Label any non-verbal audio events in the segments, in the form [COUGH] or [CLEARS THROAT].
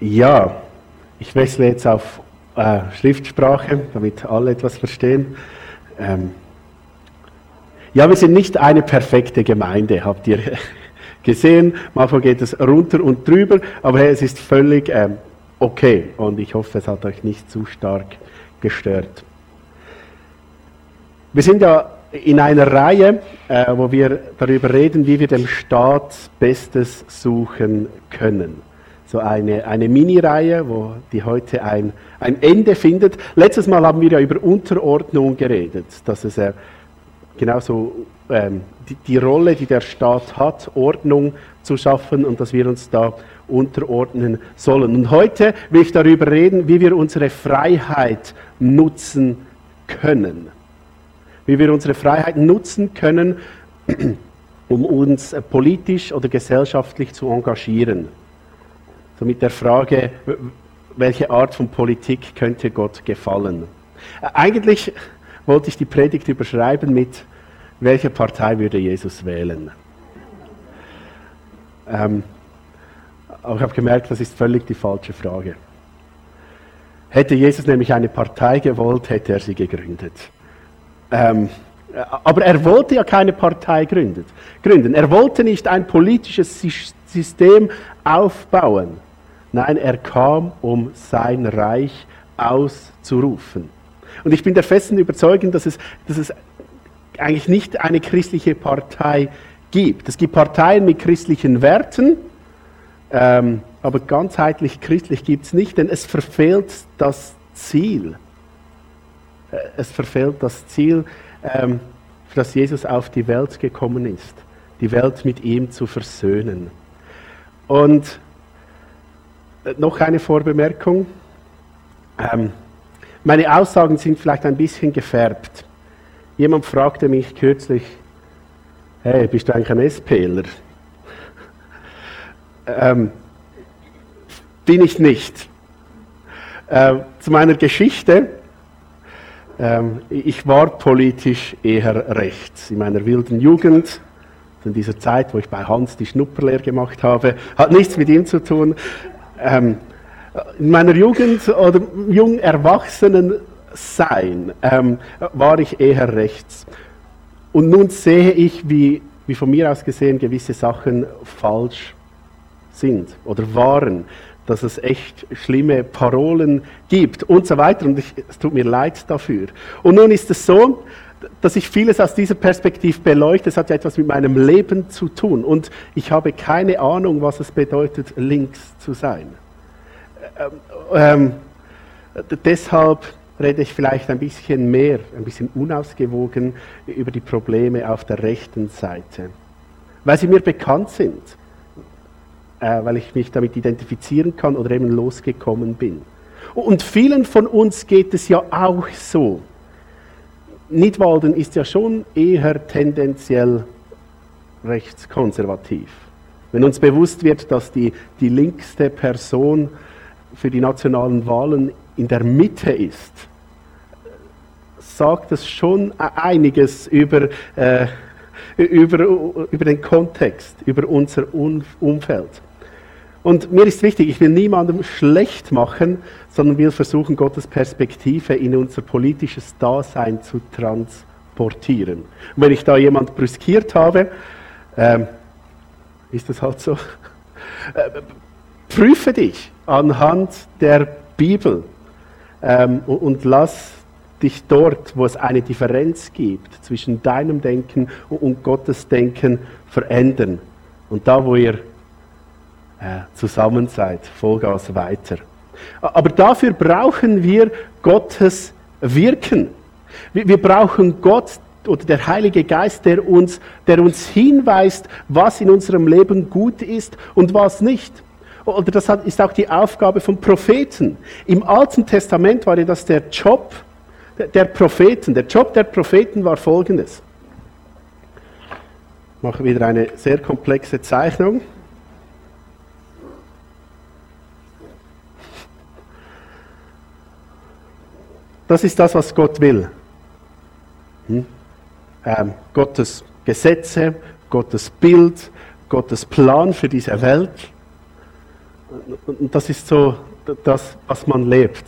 Ja, ich wechsle jetzt auf äh, Schriftsprache, damit alle etwas verstehen. Ähm ja, wir sind nicht eine perfekte Gemeinde, habt ihr [LAUGHS] gesehen. Manchmal geht es runter und drüber, aber hey, es ist völlig ähm, okay und ich hoffe, es hat euch nicht zu stark gestört. Wir sind ja in einer Reihe, äh, wo wir darüber reden, wie wir dem Staat Bestes suchen können so eine, eine Mini-Reihe, die heute ein, ein Ende findet. Letztes Mal haben wir ja über Unterordnung geredet, dass es äh, genauso ähm, die, die Rolle, die der Staat hat, Ordnung zu schaffen und dass wir uns da unterordnen sollen. Und heute will ich darüber reden, wie wir unsere Freiheit nutzen können. Wie wir unsere Freiheit nutzen können, [CLEARS THROAT] um uns politisch oder gesellschaftlich zu engagieren so mit der Frage, welche Art von Politik könnte Gott gefallen. Eigentlich wollte ich die Predigt überschreiben mit, welche Partei würde Jesus wählen? Ähm, aber ich habe gemerkt, das ist völlig die falsche Frage. Hätte Jesus nämlich eine Partei gewollt, hätte er sie gegründet. Ähm, aber er wollte ja keine Partei gründen. Er wollte nicht ein politisches System aufbauen. Nein, er kam, um sein Reich auszurufen. Und ich bin der festen Überzeugung, dass es, dass es eigentlich nicht eine christliche Partei gibt. Es gibt Parteien mit christlichen Werten, ähm, aber ganzheitlich christlich gibt es nicht, denn es verfehlt das Ziel. Äh, es verfehlt das Ziel, ähm, für das Jesus auf die Welt gekommen ist, die Welt mit ihm zu versöhnen. Und noch eine Vorbemerkung. Ähm, meine Aussagen sind vielleicht ein bisschen gefärbt. Jemand fragte mich kürzlich, hey, bist du eigentlich ein SPler? ähm, bin ich nicht. Äh, zu meiner Geschichte. Ähm, ich war politisch eher rechts. In meiner wilden Jugend, in dieser Zeit, wo ich bei Hans die Schnupperlehre gemacht habe, hat nichts mit ihm zu tun ähm, in meiner Jugend oder jung Erwachsenen sein ähm, war ich eher rechts. Und nun sehe ich, wie, wie von mir aus gesehen gewisse Sachen falsch sind oder waren, dass es echt schlimme Parolen gibt und so weiter. Und ich, es tut mir leid dafür. Und nun ist es so, dass ich vieles aus dieser Perspektive beleuchte. Es hat ja etwas mit meinem Leben zu tun. Und ich habe keine Ahnung, was es bedeutet, links zu sein. Ähm, ähm, deshalb rede ich vielleicht ein bisschen mehr, ein bisschen unausgewogen über die Probleme auf der rechten Seite, weil sie mir bekannt sind, äh, weil ich mich damit identifizieren kann oder eben losgekommen bin. Und vielen von uns geht es ja auch so. Nidwalden ist ja schon eher tendenziell rechtskonservativ. Wenn uns bewusst wird, dass die, die linkste Person für die nationalen Wahlen in der Mitte ist, sagt es schon einiges über, äh, [LAUGHS] über, über den Kontext, über unser Umfeld. Und mir ist wichtig, ich will niemandem schlecht machen, sondern will versuchen, Gottes Perspektive in unser politisches Dasein zu transportieren. Und wenn ich da jemand brüskiert habe, äh, ist das halt so. Äh, prüfe dich anhand der Bibel ähm, und, und lass dich dort, wo es eine Differenz gibt zwischen deinem Denken und Gottes Denken, verändern. Und da, wo ihr zusammen seid, Vollgas weiter. Aber dafür brauchen wir Gottes Wirken. Wir, brauchen Gott oder der Heilige Geist, der uns, der uns hinweist, was in unserem Leben gut ist und was nicht oder das ist auch die Aufgabe von Propheten. Im Alten Testament war das der Job der Propheten. Der Job der Propheten war folgendes. Ich mache wieder eine sehr komplexe Zeichnung. Das ist das, was Gott will. Hm? Ähm, Gottes Gesetze, Gottes Bild, Gottes Plan für diese Welt. Und das ist so das, was man lebt.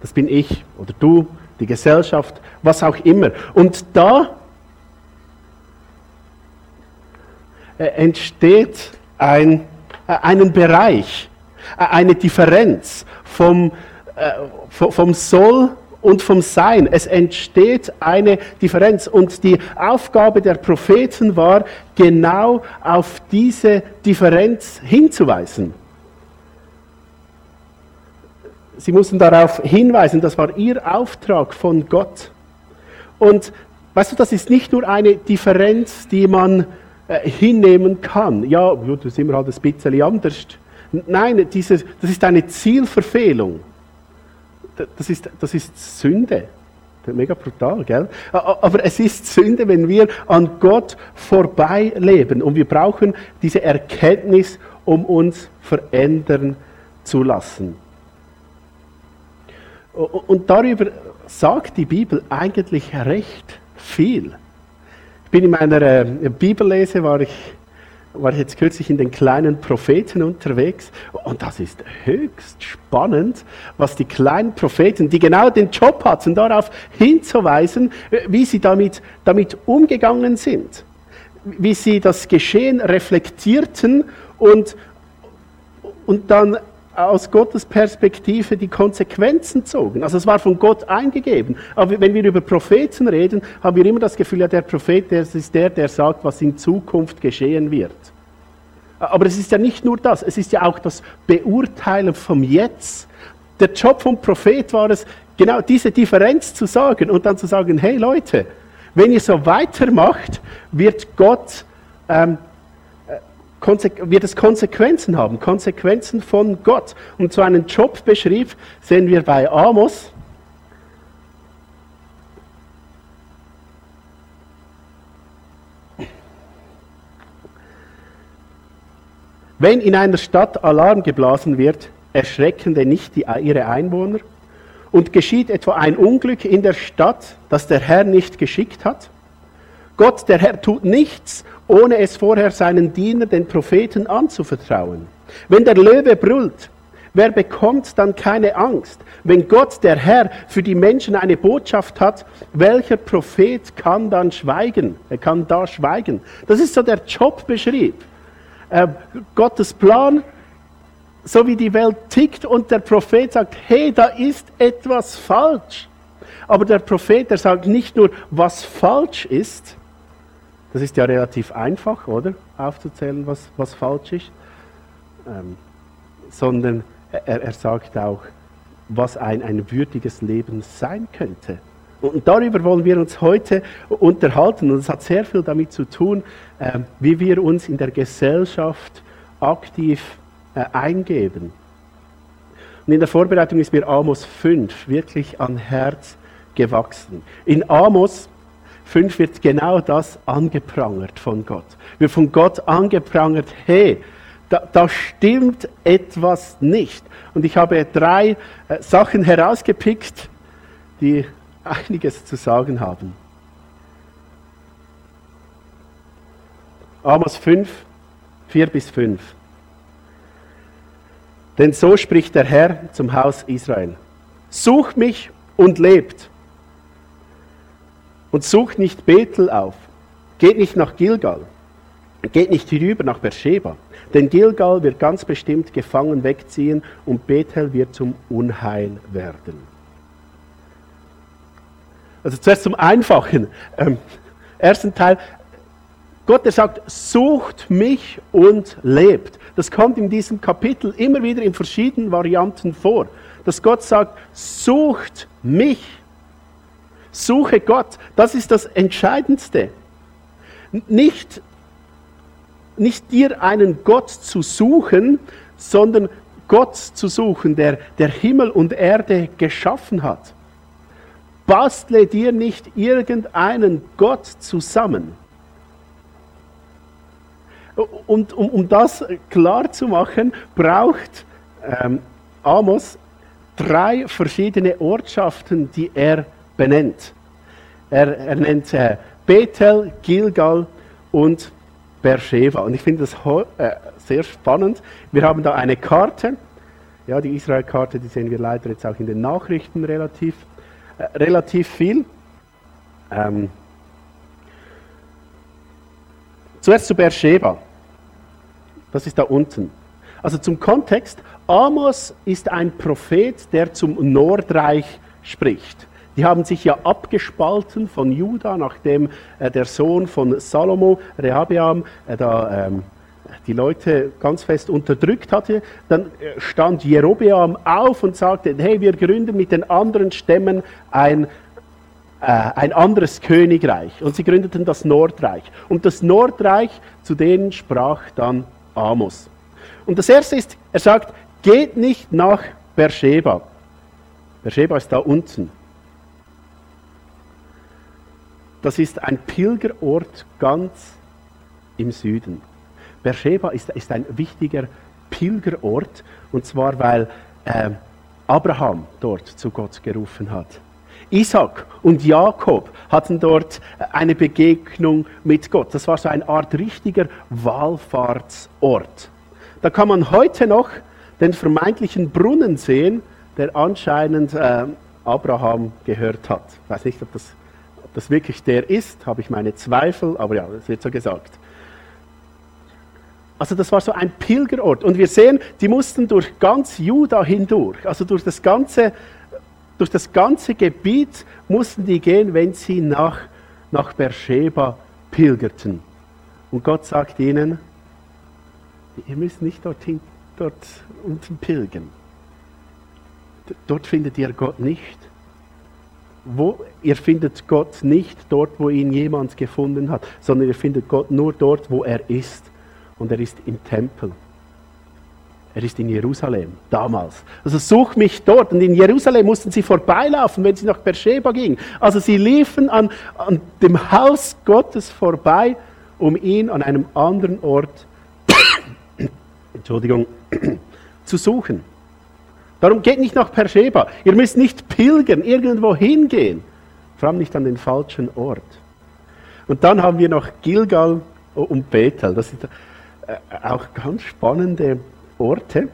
Das bin ich oder du, die Gesellschaft, was auch immer. Und da äh, entsteht ein, äh, einen Bereich, äh, eine Differenz vom, vom Soll und vom Sein. Es entsteht eine Differenz. Und die Aufgabe der Propheten war, genau auf diese Differenz hinzuweisen. Sie mussten darauf hinweisen, das war ihr Auftrag von Gott. Und weißt du, das ist nicht nur eine Differenz, die man äh, hinnehmen kann. Ja, das sind wir halt ein bisschen anders. Nein, diese, das ist eine Zielverfehlung. Das ist, das ist Sünde. Mega brutal, gell? Aber es ist Sünde, wenn wir an Gott vorbei leben. Und wir brauchen diese Erkenntnis, um uns verändern zu lassen. Und darüber sagt die Bibel eigentlich recht viel. Ich bin in meiner äh, Bibellese, war ich, war ich jetzt kürzlich in den kleinen Propheten unterwegs. Und das ist höchst spannend, was die kleinen Propheten, die genau den Job hatten, darauf hinzuweisen, äh, wie sie damit, damit umgegangen sind, wie sie das Geschehen reflektierten und, und dann aus Gottes Perspektive die Konsequenzen zogen. Also es war von Gott eingegeben. Aber wenn wir über Propheten reden, haben wir immer das Gefühl, ja, der Prophet, das ist der, der sagt, was in Zukunft geschehen wird. Aber es ist ja nicht nur das, es ist ja auch das Beurteilen vom Jetzt. Der Job vom Prophet war es, genau diese Differenz zu sagen und dann zu sagen, hey Leute, wenn ihr so weitermacht, wird Gott ähm, wird es Konsequenzen haben, Konsequenzen von Gott. Und so einen Job beschrieb, sehen wir bei Amos. Wenn in einer Stadt Alarm geblasen wird, erschrecken denn nicht die, ihre Einwohner? Und geschieht etwa ein Unglück in der Stadt, das der Herr nicht geschickt hat? Gott, der Herr, tut nichts, ohne es vorher seinen Diener, den Propheten, anzuvertrauen. Wenn der Löwe brüllt, wer bekommt dann keine Angst? Wenn Gott, der Herr, für die Menschen eine Botschaft hat, welcher Prophet kann dann schweigen? Er kann da schweigen. Das ist so der Jobbeschrieb. Äh, Gottes Plan, so wie die Welt tickt und der Prophet sagt, hey, da ist etwas falsch. Aber der Prophet, der sagt nicht nur, was falsch ist, das ist ja relativ einfach, oder? Aufzuzählen, was, was falsch ist. Ähm, sondern er, er sagt auch, was ein, ein würdiges Leben sein könnte. Und darüber wollen wir uns heute unterhalten. Und es hat sehr viel damit zu tun, äh, wie wir uns in der Gesellschaft aktiv äh, eingeben. Und in der Vorbereitung ist mir Amos 5 wirklich an Herz gewachsen. In Amos 5 wird genau das angeprangert von Gott. Wird von Gott angeprangert, hey, da, da stimmt etwas nicht. Und ich habe drei äh, Sachen herausgepickt, die einiges zu sagen haben. Amos 5, 4 bis 5. Denn so spricht der Herr zum Haus Israel. Sucht mich und lebt und sucht nicht Bethel auf. Geht nicht nach Gilgal. Geht nicht hinüber nach Beersheba. Denn Gilgal wird ganz bestimmt gefangen wegziehen und Bethel wird zum Unheil werden. Also zuerst zum Einfachen. Ähm, ersten Teil. Gott, der sagt, sucht mich und lebt. Das kommt in diesem Kapitel immer wieder in verschiedenen Varianten vor. Dass Gott sagt, sucht mich Suche Gott. Das ist das Entscheidendste. Nicht, nicht dir einen Gott zu suchen, sondern Gott zu suchen, der, der Himmel und Erde geschaffen hat. Bastle dir nicht irgendeinen Gott zusammen. Und um, um das klar zu machen, braucht ähm, Amos drei verschiedene Ortschaften, die er benennt. Er, er nennt äh, Bethel, Gilgal und Beersheba. Und ich finde das äh, sehr spannend. Wir haben da eine Karte. Ja, die Israel-Karte, die sehen wir leider jetzt auch in den Nachrichten relativ, äh, relativ viel. Ähm, zuerst zu Beersheba. Das ist da unten. Also zum Kontext, Amos ist ein Prophet, der zum Nordreich spricht. Die haben sich ja abgespalten von Juda, nachdem äh, der Sohn von Salomo, Rehabeam, äh, da ähm, die Leute ganz fest unterdrückt hatte. Dann äh, stand Jerobeam auf und sagte, hey, wir gründen mit den anderen Stämmen ein, ein anderes Königreich. Und sie gründeten das Nordreich. Und das Nordreich, zu denen sprach dann Amos. Und das erste ist, er sagt, geht nicht nach Beersheba. Beersheba ist da unten. Das ist ein Pilgerort ganz im Süden. Beersheba ist, ist ein wichtiger Pilgerort, und zwar weil äh, Abraham dort zu Gott gerufen hat. Isaac und Jakob hatten dort eine Begegnung mit Gott. Das war so eine Art richtiger Wallfahrtsort. Da kann man heute noch den vermeintlichen Brunnen sehen, der anscheinend äh, Abraham gehört hat. Ich weiß nicht, ob das, das wirklich der ist, habe ich meine Zweifel, aber ja, das wird so gesagt. Also das war so ein Pilgerort. Und wir sehen, die mussten durch ganz Juda hindurch, also durch das ganze, durch das ganze Gebiet mussten die gehen, wenn sie nach, nach Beersheba pilgerten. Und Gott sagt ihnen, Ihr müsst nicht dorthin, dort unten pilgern. Dort findet ihr Gott nicht. Wo, ihr findet Gott nicht dort, wo ihn jemand gefunden hat, sondern ihr findet Gott nur dort, wo er ist. Und er ist im Tempel. Er ist in Jerusalem, damals. Also such mich dort. Und in Jerusalem mussten sie vorbeilaufen, wenn sie nach Beersheba gingen. Also sie liefen an, an dem Haus Gottes vorbei, um ihn an einem anderen Ort [COUGHS] Entschuldigung, [COUGHS] zu suchen. Darum geht nicht nach Persheba. Ihr müsst nicht pilgern, irgendwo hingehen. Vor allem nicht an den falschen Ort. Und dann haben wir noch Gilgal und Bethel. Das sind äh, auch ganz spannende Orte.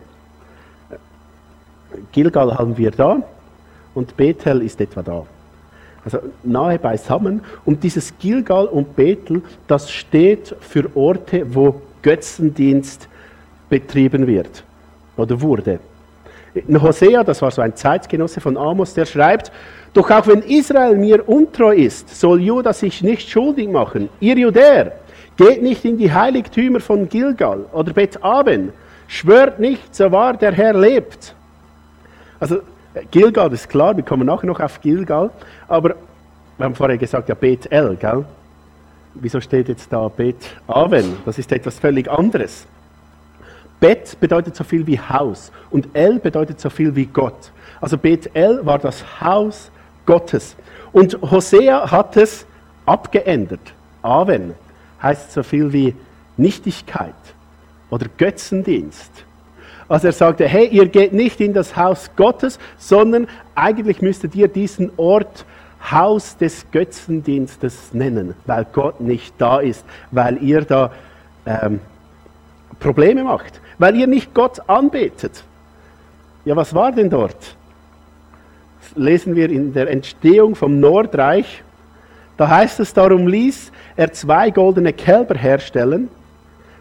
Gilgal haben wir da und Bethel ist etwa da. Also nahe beisammen. Und dieses Gilgal und Bethel, das steht für Orte, wo Götzendienst betrieben wird oder wurde. In Hosea, das war so ein Zeitgenosse von Amos, der schreibt, doch auch wenn Israel mir untreu ist, soll Juda sich nicht schuldig machen. Ihr Judäer, geht nicht in die Heiligtümer von Gilgal oder Bet Aben, schwört nicht, so wahr der Herr lebt. Also Gilgal ist klar, wir kommen nachher noch auf Gilgal, aber wir haben vorher gesagt, ja Bet El, gell? Wieso steht jetzt da Bet Aven? Das ist etwas völlig anderes. Bet bedeutet so viel wie Haus und El bedeutet so viel wie Gott. Also Bet El war das Haus Gottes. Und Hosea hat es abgeändert. Aven heißt so viel wie Nichtigkeit oder Götzendienst. Also er sagte, hey, ihr geht nicht in das Haus Gottes, sondern eigentlich müsstet ihr diesen Ort Haus des Götzendienstes nennen, weil Gott nicht da ist, weil ihr da ähm, Probleme macht weil ihr nicht Gott anbetet. Ja, was war denn dort? Das lesen wir in der Entstehung vom Nordreich. Da heißt es, darum ließ er zwei goldene Kälber herstellen.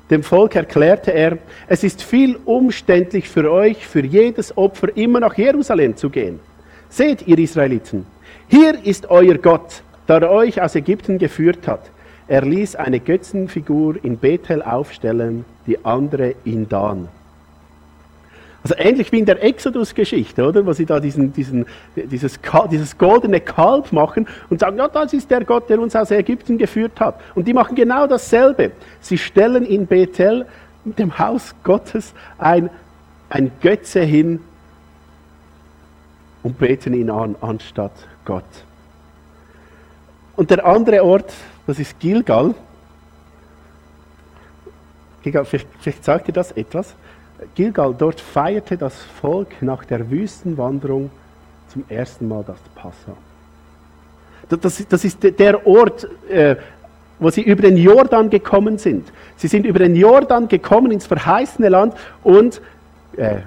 Dem Volk erklärte er, es ist viel umständlich für euch, für jedes Opfer immer nach Jerusalem zu gehen. Seht, ihr Israeliten, hier ist euer Gott, der euch aus Ägypten geführt hat. Er ließ eine Götzenfigur in Bethel aufstellen, die andere in Dan. Also ähnlich wie in der Exodus-Geschichte, oder? Wo sie da diesen, diesen, dieses, dieses goldene Kalb machen und sagen, ja, das ist der Gott, der uns aus Ägypten geführt hat. Und die machen genau dasselbe. Sie stellen in Bethel, dem Haus Gottes, ein, ein Götze hin und beten ihn an, anstatt Gott. Und der andere Ort, das ist Gilgal. Gilgal vielleicht, vielleicht sagt ihr das etwas. Gilgal, dort feierte das Volk nach der Wüstenwanderung zum ersten Mal das Passa. Das, das ist der Ort, äh, wo sie über den Jordan gekommen sind. Sie sind über den Jordan gekommen ins verheißene Land und, äh,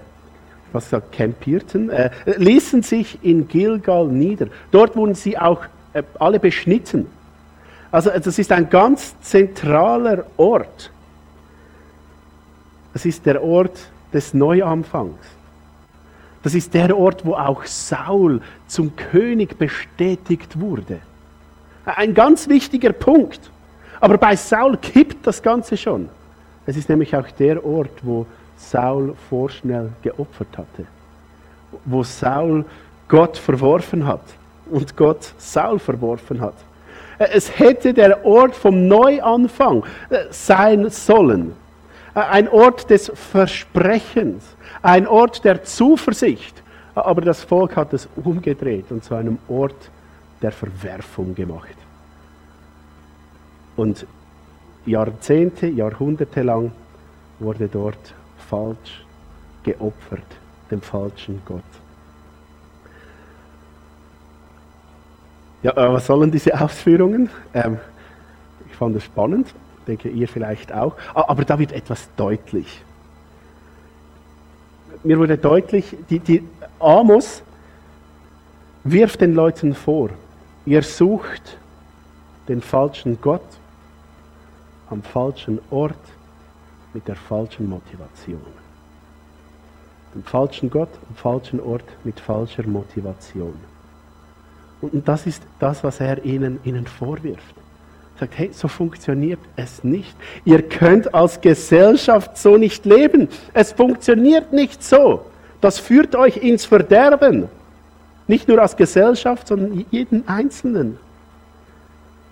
was sagt, campierten, äh, ließen sich in Gilgal nieder. Dort wurden sie auch äh, alle beschnitten. Also das ist ein ganz zentraler Ort. Es ist der Ort des Neuanfangs. Das ist der Ort, wo auch Saul zum König bestätigt wurde. Ein ganz wichtiger Punkt. Aber bei Saul kippt das Ganze schon. Es ist nämlich auch der Ort, wo Saul vorschnell geopfert hatte. Wo Saul Gott verworfen hat und Gott Saul verworfen hat. Es hätte der Ort vom Neuanfang sein sollen. Ein Ort des Versprechens, ein Ort der Zuversicht. Aber das Volk hat es umgedreht und zu einem Ort der Verwerfung gemacht. Und Jahrzehnte, Jahrhunderte lang wurde dort falsch geopfert, dem falschen Gott. Ja, äh, was sollen diese Ausführungen? Ähm, ich fand es spannend, denke ihr vielleicht auch. Aber da wird etwas deutlich. Mir wurde deutlich, die, die Amos wirft den Leuten vor, ihr sucht den falschen Gott am falschen Ort mit der falschen Motivation. Den falschen Gott am falschen Ort mit falscher Motivation. Und das ist das, was er ihnen, ihnen vorwirft. Sagt, hey, so funktioniert es nicht. Ihr könnt als Gesellschaft so nicht leben. Es funktioniert nicht so. Das führt euch ins Verderben. Nicht nur als Gesellschaft, sondern jeden Einzelnen.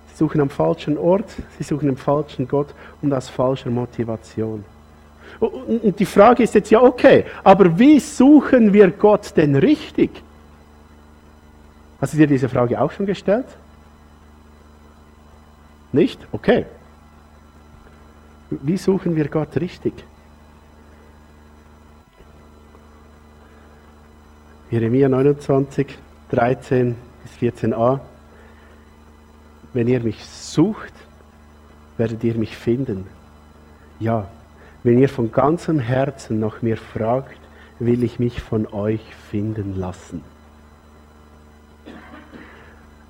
Sie suchen am falschen Ort, sie suchen den falschen Gott und aus falscher Motivation. Und die Frage ist jetzt ja, okay, aber wie suchen wir Gott denn richtig? Hast du dir diese Frage auch schon gestellt? Nicht? Okay. Wie suchen wir Gott richtig? Jeremia 29, 13 bis 14a. Wenn ihr mich sucht, werdet ihr mich finden. Ja, wenn ihr von ganzem Herzen nach mir fragt, will ich mich von euch finden lassen.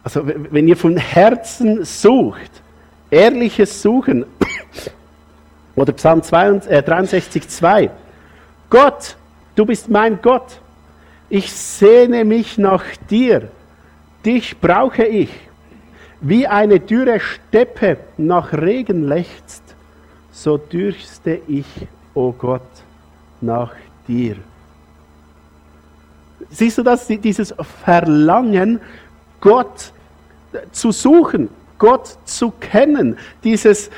Also wenn ihr von Herzen sucht, ehrliches Suchen, oder Psalm 63, 2, äh, Gott, du bist mein Gott, ich sehne mich nach dir, dich brauche ich, wie eine dürre Steppe nach Regen lechzt, so dürste ich, o oh Gott, nach dir. Siehst du das, dieses Verlangen Gott zu suchen, Gott zu kennen, dieses,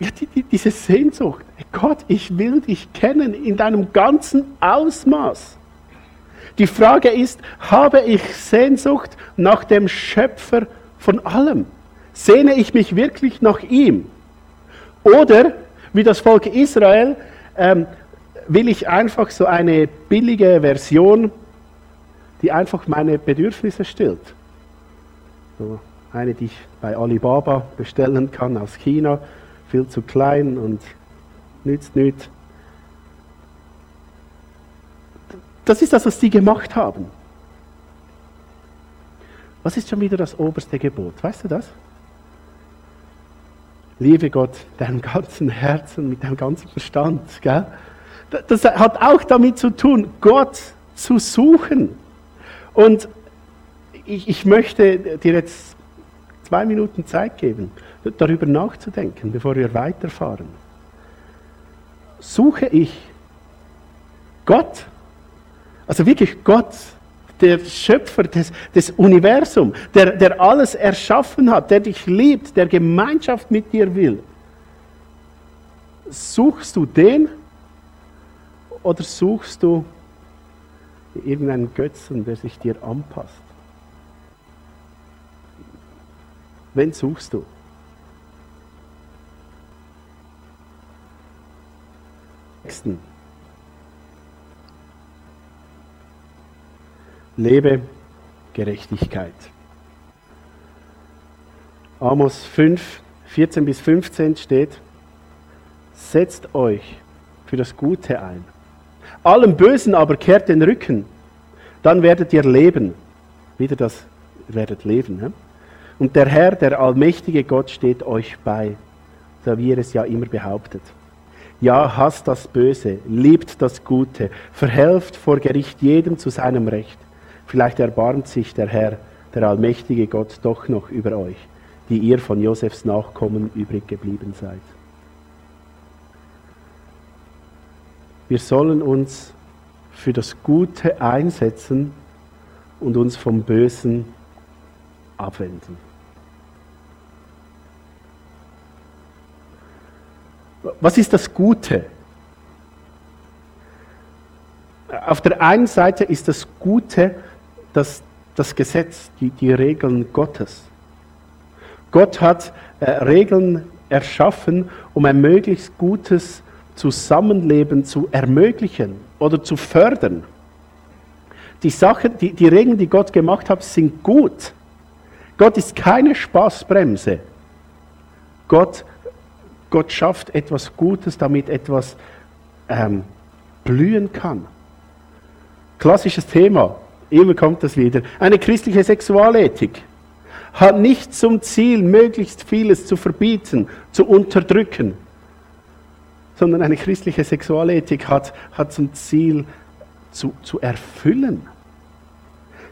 ja, die, die, diese Sehnsucht. Gott, ich will dich kennen in deinem ganzen Ausmaß. Die Frage ist, habe ich Sehnsucht nach dem Schöpfer von allem? Sehne ich mich wirklich nach ihm? Oder, wie das Volk Israel, ähm, will ich einfach so eine billige Version die einfach meine Bedürfnisse stillt. So eine, die ich bei Alibaba bestellen kann aus China, viel zu klein und nützt nichts. Das ist das, was die gemacht haben. Was ist schon wieder das oberste Gebot? Weißt du das? Liebe Gott, deinem ganzen Herzen, mit deinem ganzen Verstand. Gell? Das hat auch damit zu tun, Gott zu suchen. Und ich, ich möchte dir jetzt zwei Minuten Zeit geben, darüber nachzudenken, bevor wir weiterfahren. Suche ich Gott, also wirklich Gott, der Schöpfer des, des Universums, der, der alles erschaffen hat, der dich liebt, der Gemeinschaft mit dir will. Suchst du den oder suchst du irgendeinen Götzen, der sich dir anpasst. Wen suchst du? Nächsten. Lebe Gerechtigkeit. Amos 5, 14 bis 15 steht, setzt euch für das Gute ein. Allem Bösen aber kehrt den Rücken, dann werdet ihr leben. Wieder das, werdet leben. Ne? Und der Herr, der allmächtige Gott, steht euch bei, so wie er es ja immer behauptet. Ja, hasst das Böse, liebt das Gute, verhelft vor Gericht jedem zu seinem Recht. Vielleicht erbarmt sich der Herr, der allmächtige Gott, doch noch über euch, die ihr von Josefs Nachkommen übrig geblieben seid. Wir sollen uns für das Gute einsetzen und uns vom Bösen abwenden. Was ist das Gute? Auf der einen Seite ist das Gute das, das Gesetz, die, die Regeln Gottes. Gott hat äh, Regeln erschaffen, um ein möglichst gutes Zusammenleben zu ermöglichen oder zu fördern. Die Sachen, die, die Regeln, die Gott gemacht hat, sind gut. Gott ist keine Spaßbremse. Gott, Gott schafft etwas Gutes, damit etwas ähm, blühen kann. Klassisches Thema, immer kommt das wieder. Eine christliche Sexualethik hat nicht zum Ziel, möglichst vieles zu verbieten, zu unterdrücken sondern eine christliche Sexualethik hat, hat zum Ziel zu, zu erfüllen.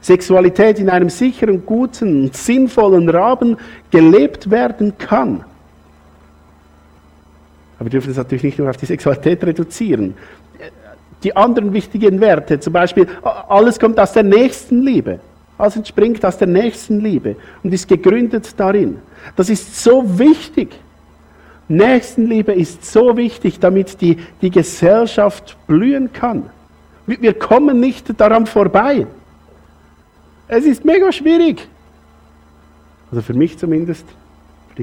Sexualität in einem sicheren, guten, sinnvollen Rahmen gelebt werden kann. Aber wir dürfen es natürlich nicht nur auf die Sexualität reduzieren. Die anderen wichtigen Werte, zum Beispiel, alles kommt aus der Nächstenliebe. Alles entspringt aus der Nächstenliebe und ist gegründet darin. Das ist so wichtig. Nächstenliebe ist so wichtig, damit die, die Gesellschaft blühen kann. Wir kommen nicht daran vorbei. Es ist mega schwierig. Also für mich zumindest,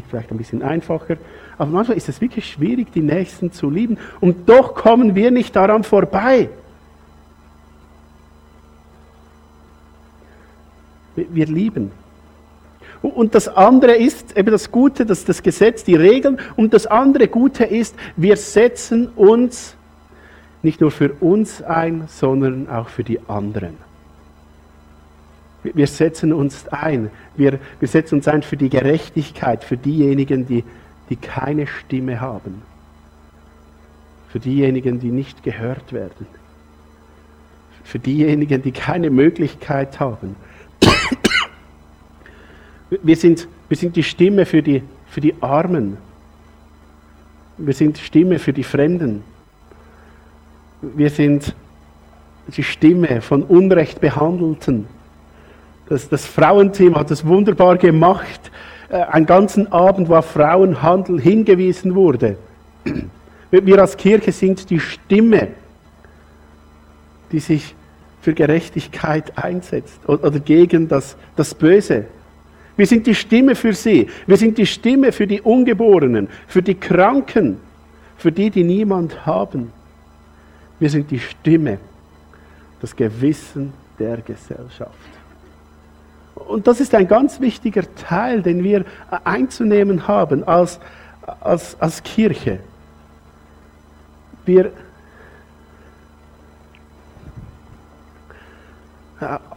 vielleicht ein bisschen einfacher, aber manchmal ist es wirklich schwierig, die Nächsten zu lieben. Und doch kommen wir nicht daran vorbei. Wir lieben und das andere ist eben das Gute, das, das Gesetz, die Regeln. Und das andere Gute ist, wir setzen uns nicht nur für uns ein, sondern auch für die anderen. Wir setzen uns ein. Wir, wir setzen uns ein für die Gerechtigkeit, für diejenigen, die, die keine Stimme haben. Für diejenigen, die nicht gehört werden. Für diejenigen, die keine Möglichkeit haben. Wir sind, wir sind die Stimme für die, für die Armen. Wir sind Stimme für die Fremden. Wir sind die Stimme von Unrecht Behandelten. Das, das Frauenteam hat es wunderbar gemacht. Äh, einen ganzen Abend, wo auf Frauenhandel hingewiesen wurde. [CLEARS THROAT] Wir als Kirche sind die Stimme, die sich für Gerechtigkeit einsetzt oder gegen das, das Böse. Wir sind die Stimme für sie. Wir sind die Stimme für die Ungeborenen, für die Kranken, für die, die niemand haben. Wir sind die Stimme, das Gewissen der Gesellschaft. Und das ist ein ganz wichtiger Teil, den wir einzunehmen haben als, als, als Kirche. Wir,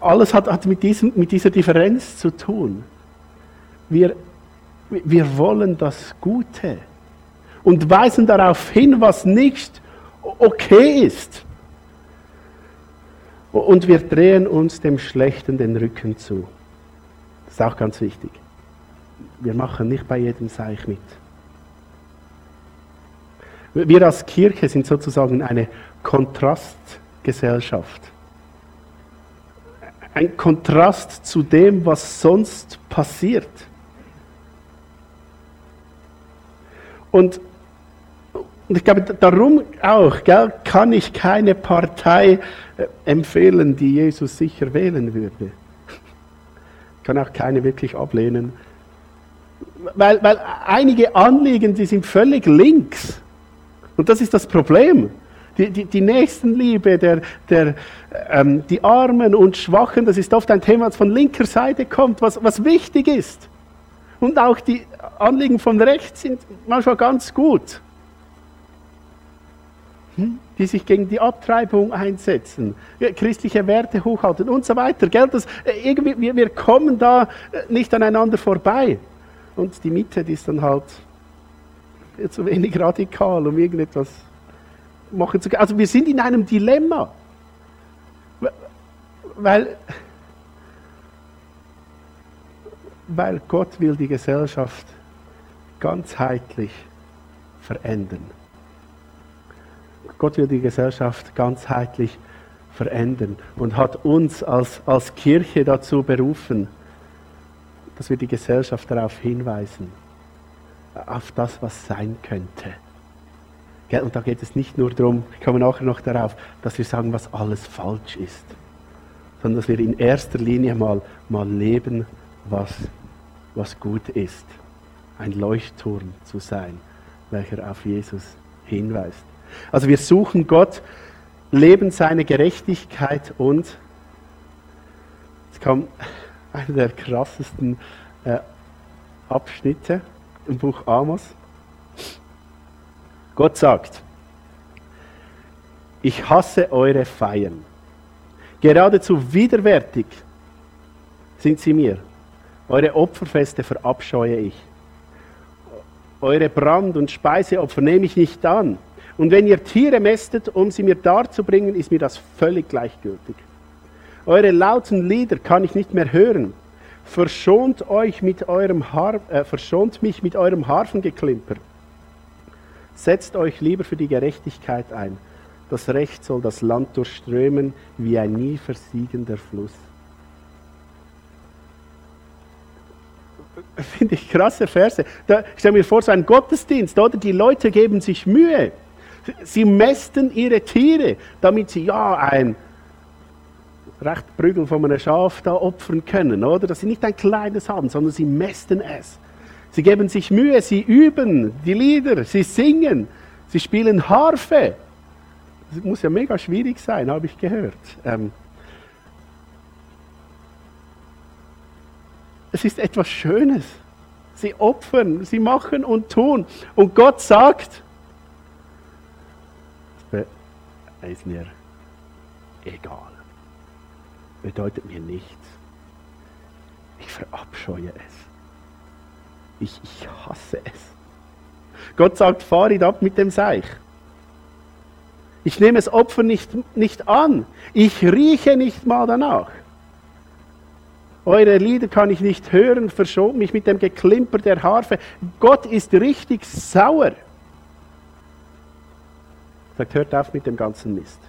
alles hat, hat mit, diesem, mit dieser Differenz zu tun. Wir, wir wollen das Gute und weisen darauf hin, was nicht okay ist. Und wir drehen uns dem Schlechten den Rücken zu. Ist auch ganz wichtig. Wir machen nicht bei jedem Seich mit. Wir als Kirche sind sozusagen eine Kontrastgesellschaft. Ein Kontrast zu dem, was sonst passiert. Und, und ich glaube, darum auch gell, kann ich keine Partei äh, empfehlen, die Jesus sicher wählen würde. Kann auch keine wirklich ablehnen. Weil, weil einige Anliegen, die sind völlig links. Und das ist das Problem. Die, die, die Nächstenliebe, der, der, ähm, die Armen und Schwachen, das ist oft ein Thema, das von linker Seite kommt, was, was wichtig ist. Und auch die Anliegen von rechts sind manchmal ganz gut. Hm? Die sich gegen die Abtreibung einsetzen, christliche Werte hochhalten und so weiter. Gell? Das, äh, irgendwie, wir, wir kommen da äh, nicht aneinander vorbei. Und die Mitte, die ist dann halt zu wenig radikal, um irgendetwas machen zu können. Also wir sind in einem Dilemma. Weil weil Gott will die Gesellschaft ganzheitlich verändern. Gott will die Gesellschaft ganzheitlich verändern und hat uns als, als Kirche dazu berufen, dass wir die Gesellschaft darauf hinweisen, auf das, was sein könnte. Und da geht es nicht nur darum, ich komme nachher noch darauf, dass wir sagen, was alles falsch ist, sondern dass wir in erster Linie mal, mal leben, was, was gut ist. Ein Leuchtturm zu sein, welcher auf Jesus hinweist. Also wir suchen Gott, leben seine Gerechtigkeit und es kommt einer der krassesten äh, Abschnitte im Buch Amos. Gott sagt, ich hasse eure Feiern. Geradezu widerwärtig sind sie mir. Eure Opferfeste verabscheue ich. Eure Brand- und Speiseopfer nehme ich nicht an. Und wenn ihr Tiere mästet, um sie mir darzubringen, ist mir das völlig gleichgültig. Eure lauten Lieder kann ich nicht mehr hören. Verschont, euch mit eurem Har äh, verschont mich mit eurem Harfengeklimper. Setzt euch lieber für die Gerechtigkeit ein. Das Recht soll das Land durchströmen wie ein nie versiegender Fluss. finde ich krasse Verse. Da stell mir vor, so ein Gottesdienst, oder? Die Leute geben sich Mühe. Sie mästen ihre Tiere, damit sie ja ein recht Prügel von einem Schaf da opfern können, oder? Dass sie nicht ein kleines haben, sondern sie mästen es. Sie geben sich Mühe, sie üben die Lieder, sie singen, sie spielen Harfe. Das muss ja mega schwierig sein, habe ich gehört. Ähm, Es ist etwas Schönes. Sie opfern, sie machen und tun. Und Gott sagt, das ist mir egal. Bedeutet mir nichts. Ich verabscheue es. Ich, ich hasse es. Gott sagt, fahr ihn ab mit dem Seich. Ich nehme das Opfer nicht, nicht an. Ich rieche nicht mal danach. Eure Lieder kann ich nicht hören, verschont mich mit dem Geklimper der Harfe. Gott ist richtig sauer. Sagt, hört auf mit dem ganzen Mist.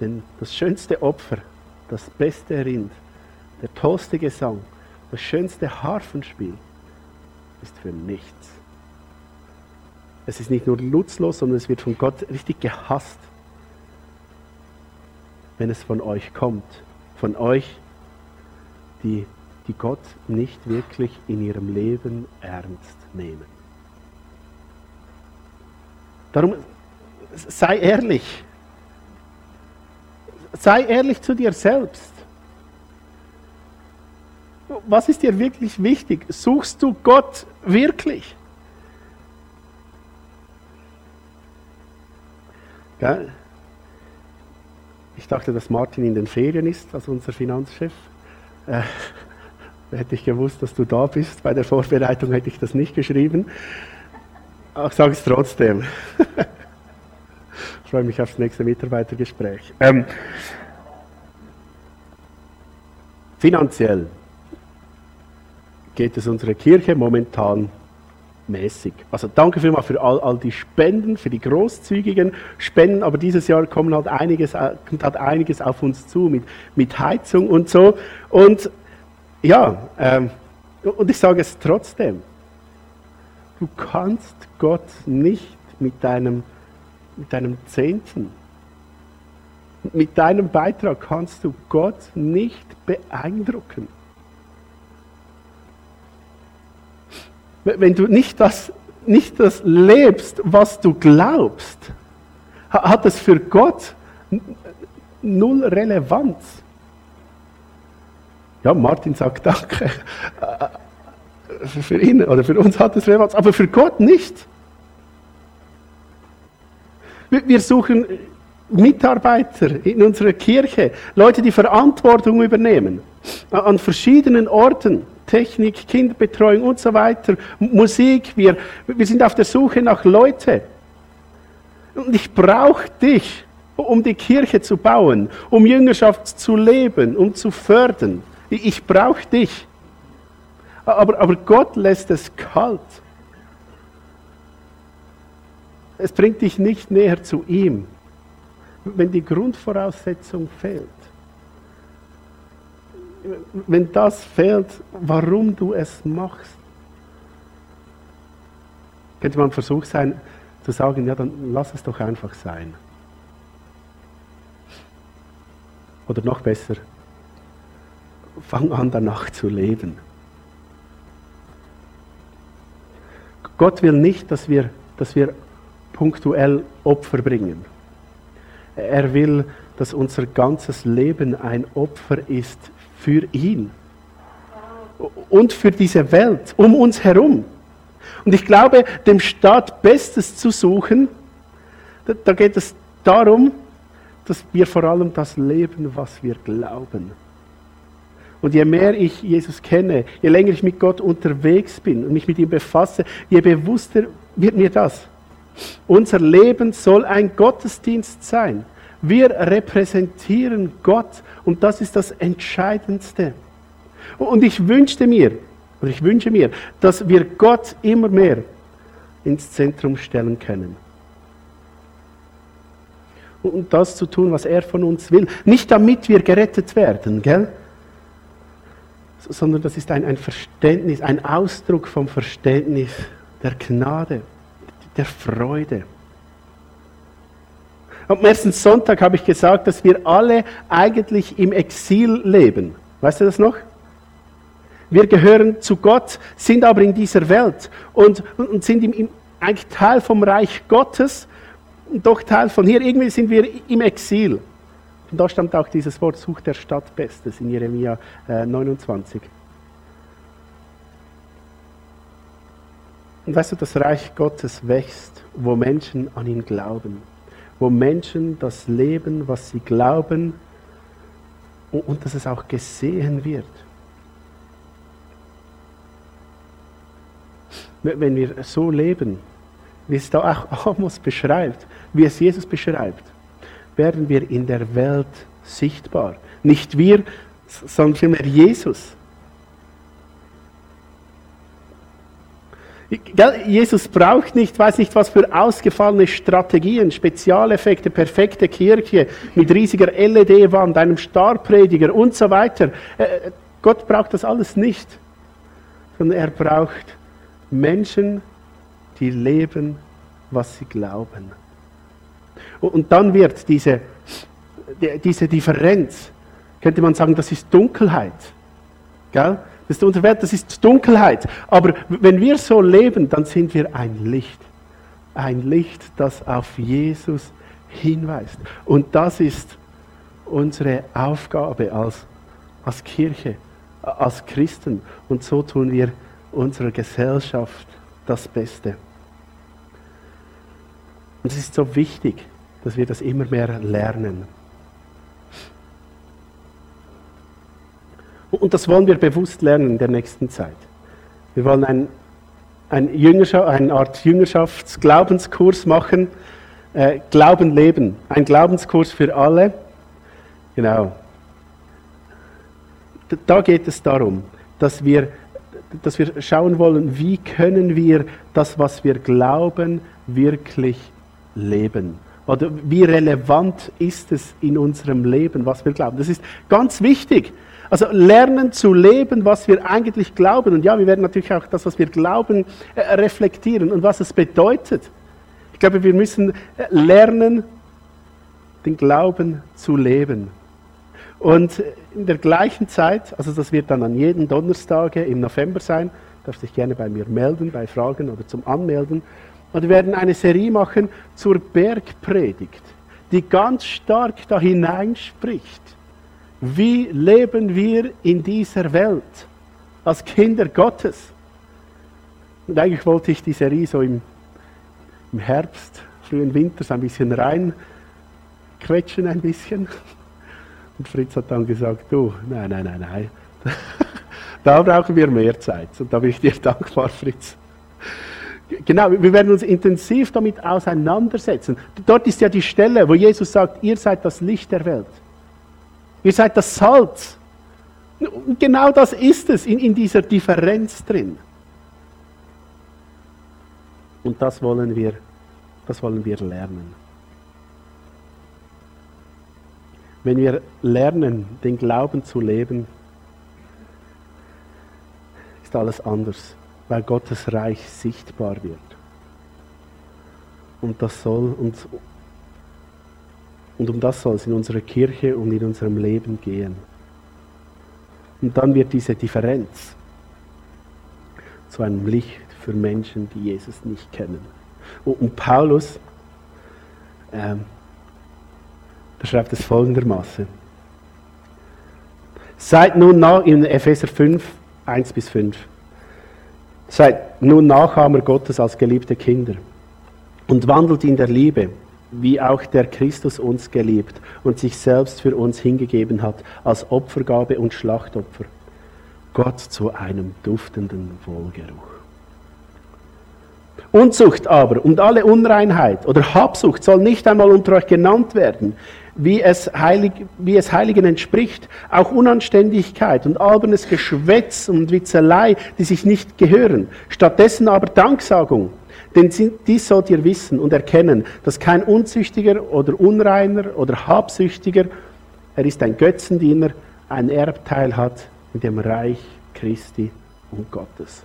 Denn das schönste Opfer, das beste Rind, der tollste Gesang, das schönste Harfenspiel ist für nichts. Es ist nicht nur nutzlos, sondern es wird von Gott richtig gehasst, wenn es von euch kommt. Von euch, die, die Gott nicht wirklich in ihrem Leben ernst nehmen. Darum sei ehrlich. Sei ehrlich zu dir selbst. Was ist dir wirklich wichtig? Suchst du Gott wirklich? Ich dachte, dass Martin in den Ferien ist, als unser Finanzchef. Äh, [LAUGHS] hätte ich gewusst, dass du da bist. Bei der Vorbereitung hätte ich das nicht geschrieben. Ich sage es trotzdem. ich freue mich aufs nächste Mitarbeitergespräch. Ähm, finanziell geht es unserer Kirche momentan mäßig. Also danke vielmals für all, all die Spenden, für die großzügigen Spenden, aber dieses Jahr kommt halt einiges, kommt halt einiges auf uns zu mit, mit Heizung und so. Und ja, ähm, und ich sage es trotzdem, du kannst Gott nicht mit deinem, mit deinem Zehnten, mit deinem Beitrag kannst du Gott nicht beeindrucken. wenn du nicht das, nicht das lebst, was du glaubst, hat es für Gott null Relevanz. Ja, Martin sagt [LAUGHS] Danke. Für ihn oder für uns hat es Relevanz, aber für Gott nicht. Wir suchen Mitarbeiter in unserer Kirche, Leute, die Verantwortung übernehmen, an verschiedenen Orten, Technik, Kinderbetreuung und so weiter, Musik, wir, wir sind auf der Suche nach Leuten. Und ich brauche dich, um die Kirche zu bauen, um Jüngerschaft zu leben, um zu fördern. Ich brauche dich. Aber, aber Gott lässt es kalt. Es bringt dich nicht näher zu ihm, wenn die Grundvoraussetzung fehlt. Wenn das fehlt, warum du es machst. Könnte man ein sein, zu sagen, ja, dann lass es doch einfach sein. Oder noch besser, fang an danach zu leben. Gott will nicht, dass wir, dass wir punktuell Opfer bringen. Er will, dass unser ganzes Leben ein Opfer ist für ihn und für diese Welt um uns herum. Und ich glaube, dem Staat Bestes zu suchen, da geht es darum, dass wir vor allem das leben, was wir glauben. Und je mehr ich Jesus kenne, je länger ich mit Gott unterwegs bin und mich mit ihm befasse, je bewusster wird mir das. Unser Leben soll ein Gottesdienst sein. Wir repräsentieren Gott und das ist das Entscheidendste. Und ich wünschte mir, oder ich wünsche mir, dass wir Gott immer mehr ins Zentrum stellen können. Und das zu tun, was er von uns will. Nicht damit wir gerettet werden, gell? Sondern das ist ein, ein Verständnis, ein Ausdruck vom Verständnis der Gnade der Freude. Am ersten Sonntag habe ich gesagt, dass wir alle eigentlich im Exil leben. Weißt du das noch? Wir gehören zu Gott, sind aber in dieser Welt und, und sind im, im, eigentlich Teil vom Reich Gottes doch Teil von hier. Irgendwie sind wir im Exil. Und da stammt auch dieses Wort, Such der Stadt Bestes in Jeremia äh, 29. Und weißt du, das Reich Gottes wächst, wo Menschen an ihn glauben, wo Menschen das leben, was sie glauben und dass es auch gesehen wird. Wenn wir so leben, wie es da auch Amos beschreibt, wie es Jesus beschreibt, werden wir in der Welt sichtbar. Nicht wir, sondern vielmehr Jesus. Jesus braucht nicht, weiß nicht was für ausgefallene Strategien, Spezialeffekte, perfekte Kirche mit riesiger LED-Wand, einem Starprediger und so weiter. Gott braucht das alles nicht, sondern er braucht Menschen, die leben, was sie glauben. Und dann wird diese, diese Differenz, könnte man sagen, das ist Dunkelheit. Gell? Das ist unsere Welt, das ist Dunkelheit. Aber wenn wir so leben, dann sind wir ein Licht. Ein Licht, das auf Jesus hinweist. Und das ist unsere Aufgabe als, als Kirche, als Christen. Und so tun wir unserer Gesellschaft das Beste. Und es ist so wichtig, dass wir das immer mehr lernen. Und das wollen wir bewusst lernen in der nächsten Zeit. Wir wollen ein, ein eine Art Jüngerschaftsglaubenskurs machen. Äh, Glauben leben. Ein Glaubenskurs für alle. Genau. Da geht es darum, dass wir, dass wir schauen wollen, wie können wir das, was wir glauben, wirklich leben. Oder wie relevant ist es in unserem Leben, was wir glauben. Das ist ganz wichtig. Also lernen zu leben, was wir eigentlich glauben. Und ja, wir werden natürlich auch das, was wir glauben, äh, reflektieren und was es bedeutet. Ich glaube, wir müssen äh, lernen, den Glauben zu leben. Und in der gleichen Zeit, also das wird dann an jeden Donnerstag im November sein, darfst dich gerne bei mir melden, bei Fragen oder zum Anmelden. Und wir werden eine Serie machen zur Bergpredigt, die ganz stark da hineinspricht wie leben wir in dieser Welt als Kinder Gottes? Und eigentlich wollte ich die Serie so im, im Herbst, frühen Winter so ein bisschen reinquetschen, ein bisschen. Und Fritz hat dann gesagt, du, nein, nein, nein, nein. [LAUGHS] da brauchen wir mehr Zeit. Und da bin ich dir [LAUGHS] dankbar, Fritz. Genau, wir werden uns intensiv damit auseinandersetzen. Dort ist ja die Stelle, wo Jesus sagt, ihr seid das Licht der Welt. Ihr seid das Salz. Und genau das ist es in, in dieser Differenz drin. Und das wollen wir, das wollen wir lernen. Wenn wir lernen, den Glauben zu leben, ist alles anders weil Gottes Reich sichtbar wird. Und das soll uns und um das soll es in unserer Kirche und in unserem Leben gehen. Und dann wird diese Differenz zu einem Licht für Menschen, die Jesus nicht kennen. Und Paulus, ähm, der schreibt es folgendermaßen. Seid nun nach in Epheser 5, 1 bis 5. Seid nun Nachahmer Gottes als geliebte Kinder und wandelt in der Liebe, wie auch der Christus uns geliebt und sich selbst für uns hingegeben hat als Opfergabe und Schlachtopfer. Gott zu einem duftenden Wohlgeruch. Unzucht aber und alle Unreinheit oder Habsucht soll nicht einmal unter euch genannt werden, wie es, heilig, wie es Heiligen entspricht, auch Unanständigkeit und albernes Geschwätz und Witzelei, die sich nicht gehören. Stattdessen aber Danksagung. Denn dies sollt ihr wissen und erkennen, dass kein Unzüchtiger oder Unreiner oder Habsüchtiger, er ist ein Götzendiener, ein Erbteil hat in dem Reich Christi und Gottes.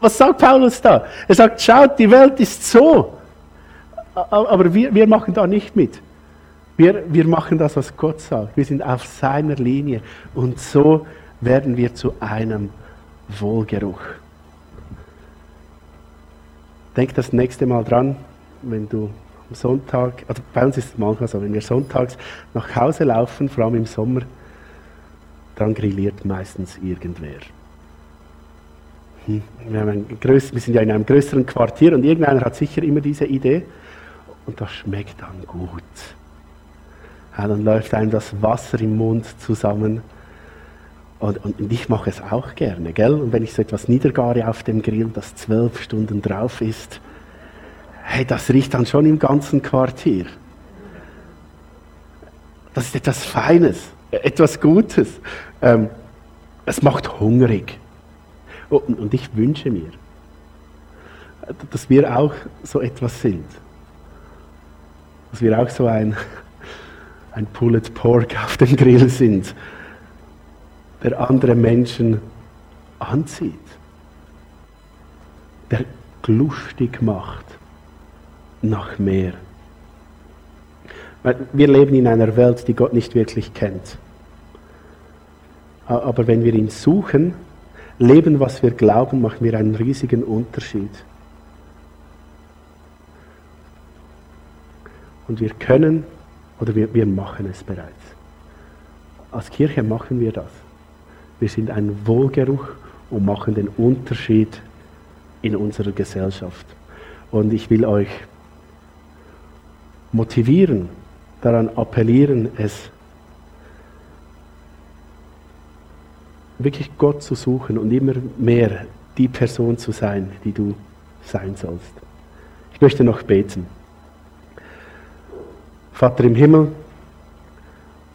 Was sagt Paulus da? Er sagt, schaut, die Welt ist so. Aber wir, wir machen da nicht mit. Wir, wir machen das, was Gott sagt. Wir sind auf seiner Linie. Und so werden wir zu einem Wohlgeruch. Denk das nächste Mal dran, wenn du am Sonntag, also bei uns ist es manchmal so, wenn wir sonntags nach Hause laufen, vor allem im Sommer, dann grilliert meistens irgendwer. Wir, wir sind ja in einem größeren Quartier und irgendeiner hat sicher immer diese Idee und das schmeckt dann gut. Ja, dann läuft einem das Wasser im Mund zusammen. Und, und, ich mache es auch gerne, gell? Und wenn ich so etwas niedergare auf dem Grill, das zwölf Stunden drauf ist, hey, das riecht dann schon im ganzen Quartier. Das ist etwas Feines, etwas Gutes. Ähm, es macht hungrig. Und, und ich wünsche mir, dass wir auch so etwas sind dass wir auch so ein, [LAUGHS] ein Pulled Pork auf dem Grill sind, der andere Menschen anzieht, der lustig macht nach mehr. Wir leben in einer Welt, die Gott nicht wirklich kennt. Aber wenn wir ihn suchen, leben, was wir glauben, machen wir einen riesigen Unterschied. Und wir können oder wir, wir machen es bereits. Als Kirche machen wir das. Wir sind ein Wohlgeruch und machen den Unterschied in unserer Gesellschaft. Und ich will euch motivieren, daran appellieren, es wirklich Gott zu suchen und immer mehr die Person zu sein, die du sein sollst. Ich möchte noch beten. Vater im Himmel,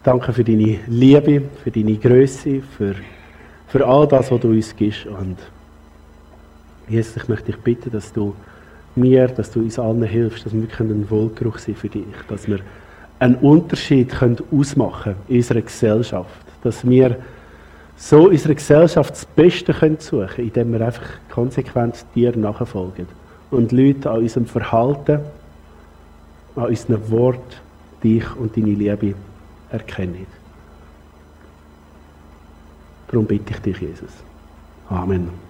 danke für deine Liebe, für deine Größe, für, für all das, was du uns gibst. Und Jesus, ich möchte dich bitten, dass du mir, dass du uns allen hilfst, dass wir wirklich ein Wohlgeruch sind für dich, dass wir einen Unterschied können ausmachen in unserer Gesellschaft, dass wir so unserer Gesellschaft das Beste können suchen, indem wir einfach konsequent dir nachfolgen und Leute an unserem Verhalten, an unseren Worten dich und deine Liebe erkennen. Darum bitte ich dich, Jesus. Amen.